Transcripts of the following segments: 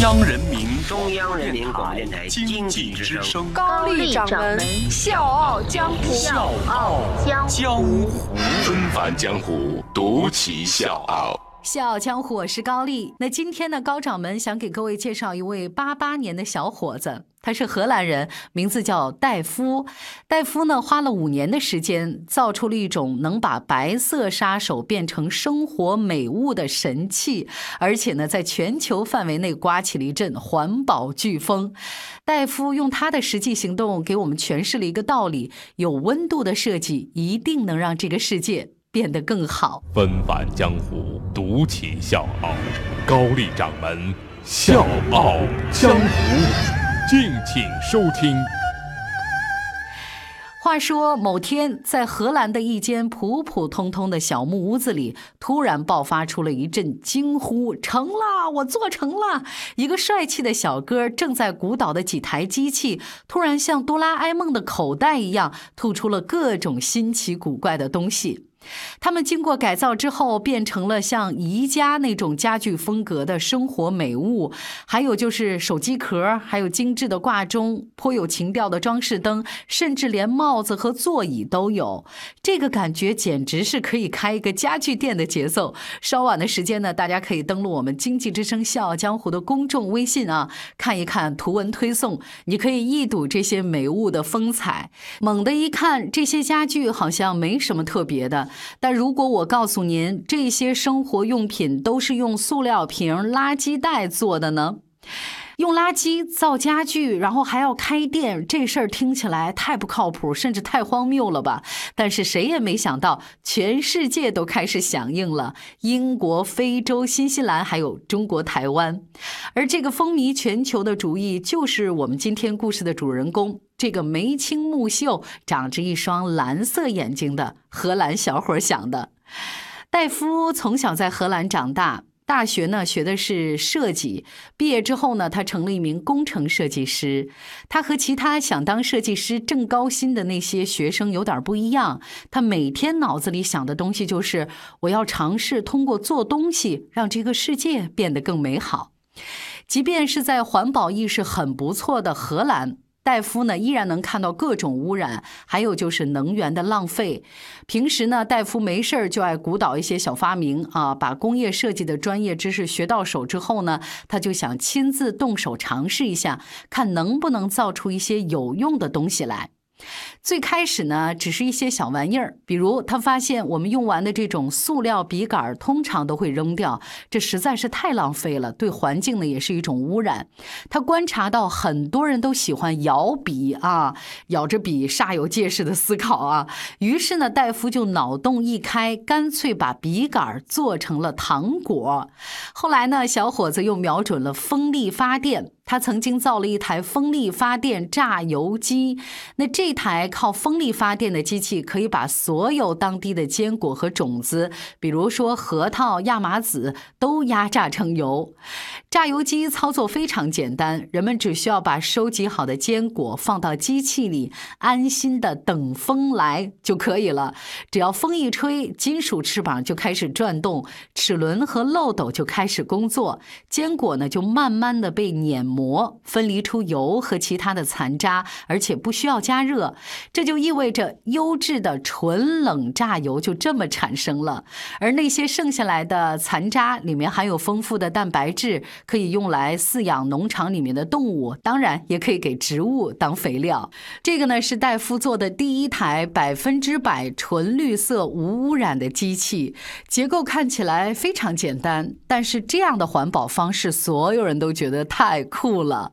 央人民中央人民广播电台经济之声。高丽掌门笑傲江湖，笑傲江湖，纷繁江湖，独骑笑傲。笑傲江湖，我是高丽。那今天呢，高掌门想给各位介绍一位八八年的小伙子，他是荷兰人，名字叫戴夫。戴夫呢，花了五年的时间，造出了一种能把白色杀手变成生活美物的神器，而且呢，在全球范围内刮起了一阵环保飓风。戴夫用他的实际行动给我们诠释了一个道理：有温度的设计一定能让这个世界。变得更好。纷繁江湖，独起笑傲。高丽掌门笑傲江湖，敬请收听。话说某天，在荷兰的一间普普通通的小木屋子里，突然爆发出了一阵惊呼：“成了！我做成了！”一个帅气的小哥正在鼓捣的几台机器，突然像哆啦 A 梦的口袋一样，吐出了各种新奇古怪的东西。他们经过改造之后，变成了像宜家那种家具风格的生活美物，还有就是手机壳，还有精致的挂钟，颇有情调的装饰灯，甚至连帽子和座椅都有。这个感觉简直是可以开一个家具店的节奏。稍晚的时间呢，大家可以登录我们经济之声笑傲江湖的公众微信啊，看一看图文推送，你可以一睹这些美物的风采。猛地一看，这些家具好像没什么特别的。但如果我告诉您，这些生活用品都是用塑料瓶、垃圾袋做的呢？用垃圾造家具，然后还要开店，这事儿听起来太不靠谱，甚至太荒谬了吧？但是谁也没想到，全世界都开始响应了，英国、非洲、新西兰，还有中国台湾。而这个风靡全球的主意，就是我们今天故事的主人公。这个眉清目秀、长着一双蓝色眼睛的荷兰小伙想的。戴夫从小在荷兰长大，大学呢学的是设计。毕业之后呢，他成了一名工程设计师。他和其他想当设计师挣高薪的那些学生有点不一样。他每天脑子里想的东西就是：我要尝试通过做东西让这个世界变得更美好。即便是在环保意识很不错的荷兰。戴夫呢，依然能看到各种污染，还有就是能源的浪费。平时呢，戴夫没事儿就爱鼓捣一些小发明啊，把工业设计的专业知识学到手之后呢，他就想亲自动手尝试一下，看能不能造出一些有用的东西来。最开始呢，只是一些小玩意儿，比如他发现我们用完的这种塑料笔杆通常都会扔掉，这实在是太浪费了，对环境呢也是一种污染。他观察到很多人都喜欢摇笔啊，咬着笔煞有介事的思考啊，于是呢，戴夫就脑洞一开，干脆把笔杆做成了糖果。后来呢，小伙子又瞄准了风力发电。他曾经造了一台风力发电榨油机，那这台靠风力发电的机器可以把所有当地的坚果和种子，比如说核桃、亚麻籽，都压榨成油。榨油机操作非常简单，人们只需要把收集好的坚果放到机器里，安心的等风来就可以了。只要风一吹，金属翅膀就开始转动，齿轮和漏斗就开始工作，坚果呢就慢慢的被碾膜，分离出油和其他的残渣，而且不需要加热。这就意味着优质的纯冷榨油就这么产生了。而那些剩下来的残渣里面含有丰富的蛋白质。可以用来饲养农场里面的动物，当然也可以给植物当肥料。这个呢是戴夫做的第一台百分之百纯绿色无污染的机器，结构看起来非常简单，但是这样的环保方式，所有人都觉得太酷了。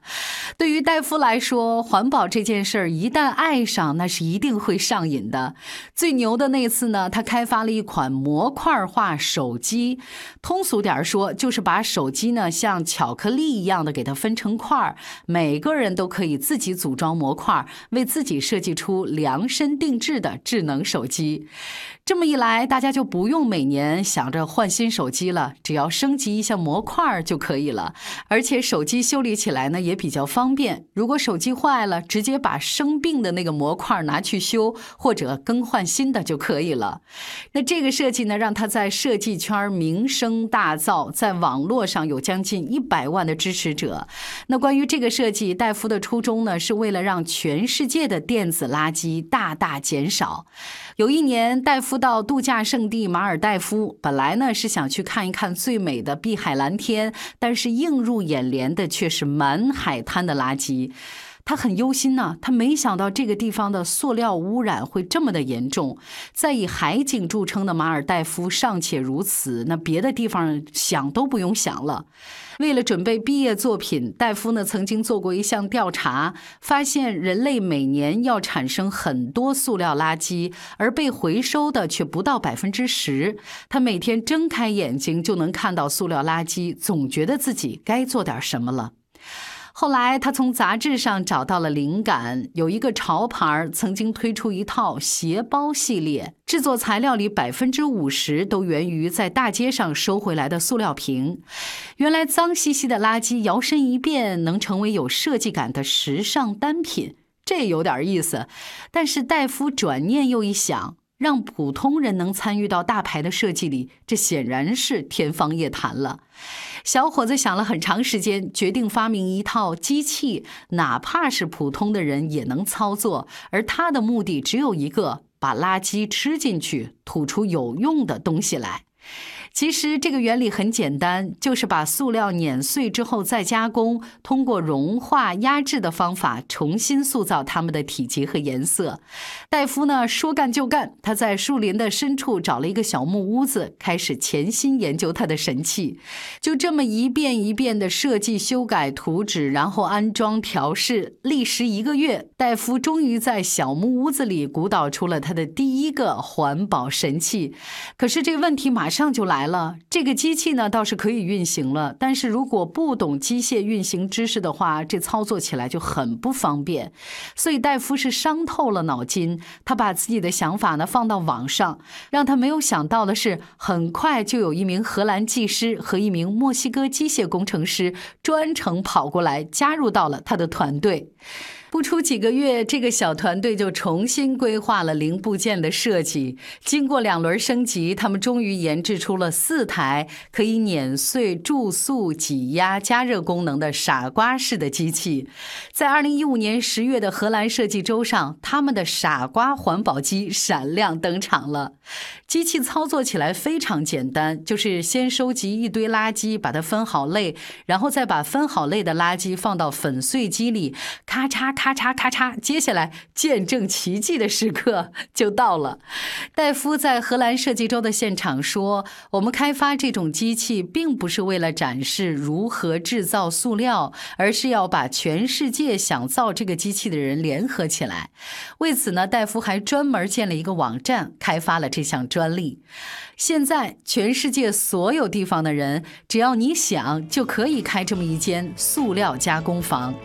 对于戴夫来说，环保这件事儿一旦爱上，那是一定会上瘾的。最牛的那次呢，他开发了一款模块化手机，通俗点说，就是把手机呢像像巧克力一样的给它分成块儿，每个人都可以自己组装模块，为自己设计出量身定制的智能手机。这么一来，大家就不用每年想着换新手机了，只要升级一下模块就可以了。而且手机修理起来呢也比较方便，如果手机坏了，直接把生病的那个模块拿去修，或者更换新的就可以了。那这个设计呢，让他在设计圈名声大噪，在网络上有将近一百万的支持者。那关于这个设计，戴夫的初衷呢，是为了让全世界的电子垃圾大大减少。有一年，戴夫到度假胜地马尔代夫，本来呢是想去看一看最美的碧海蓝天，但是映入眼帘的却是满海滩的垃圾。他很忧心呢，他没想到这个地方的塑料污染会这么的严重。在以海景著称的马尔代夫尚且如此，那别的地方想都不用想了。为了准备毕业作品，戴夫呢曾经做过一项调查，发现人类每年要产生很多塑料垃圾，而被回收的却不到百分之十。他每天睁开眼睛就能看到塑料垃圾，总觉得自己该做点什么了。后来，他从杂志上找到了灵感。有一个潮牌曾经推出一套鞋包系列，制作材料里百分之五十都源于在大街上收回来的塑料瓶。原来，脏兮兮的垃圾摇身一变，能成为有设计感的时尚单品，这有点意思。但是，戴夫转念又一想。让普通人能参与到大牌的设计里，这显然是天方夜谭了。小伙子想了很长时间，决定发明一套机器，哪怕是普通的人也能操作。而他的目的只有一个：把垃圾吃进去，吐出有用的东西来。其实这个原理很简单，就是把塑料碾碎之后再加工，通过融化压制的方法重新塑造它们的体积和颜色。戴夫呢说干就干，他在树林的深处找了一个小木屋子，开始潜心研究他的神器。就这么一遍一遍的设计、修改图纸，然后安装调试，历时一个月，戴夫终于在小木屋子里鼓捣出了他的第一个环保神器。可是这问题马上就来。了，这个机器呢倒是可以运行了，但是如果不懂机械运行知识的话，这操作起来就很不方便。所以戴夫是伤透了脑筋，他把自己的想法呢放到网上，让他没有想到的是，很快就有一名荷兰技师和一名墨西哥机械工程师专程跑过来加入到了他的团队。不出几个月，这个小团队就重新规划了零部件的设计。经过两轮升级，他们终于研制出了四台可以碾碎、注塑、挤压、加热功能的“傻瓜式”的机器。在二零一五年十月的荷兰设计周上，他们的“傻瓜”环保机闪亮登场了。机器操作起来非常简单，就是先收集一堆垃圾，把它分好类，然后再把分好类的垃圾放到粉碎机里，咔嚓咔。咔嚓咔嚓，接下来见证奇迹的时刻就到了。戴夫在荷兰设计周的现场说：“我们开发这种机器，并不是为了展示如何制造塑料，而是要把全世界想造这个机器的人联合起来。为此呢，戴夫还专门建了一个网站，开发了这项专利。现在，全世界所有地方的人，只要你想，就可以开这么一间塑料加工房。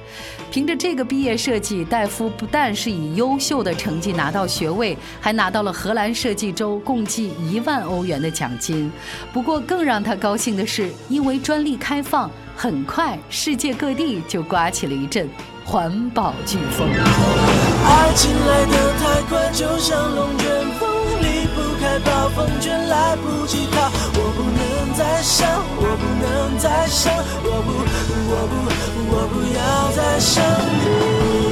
凭着这个毕业生设计，戴夫不但是以优秀的成绩拿到学位，还拿到了荷兰设计周共计一万欧元的奖金。不过，更让他高兴的是，因为专利开放，很快世界各地就刮起了一阵环保飓风。爱情来得太快，就像龙卷风，离不开暴风圈，来不及逃。我不能再想，我不能再想，我不。我不要再想你。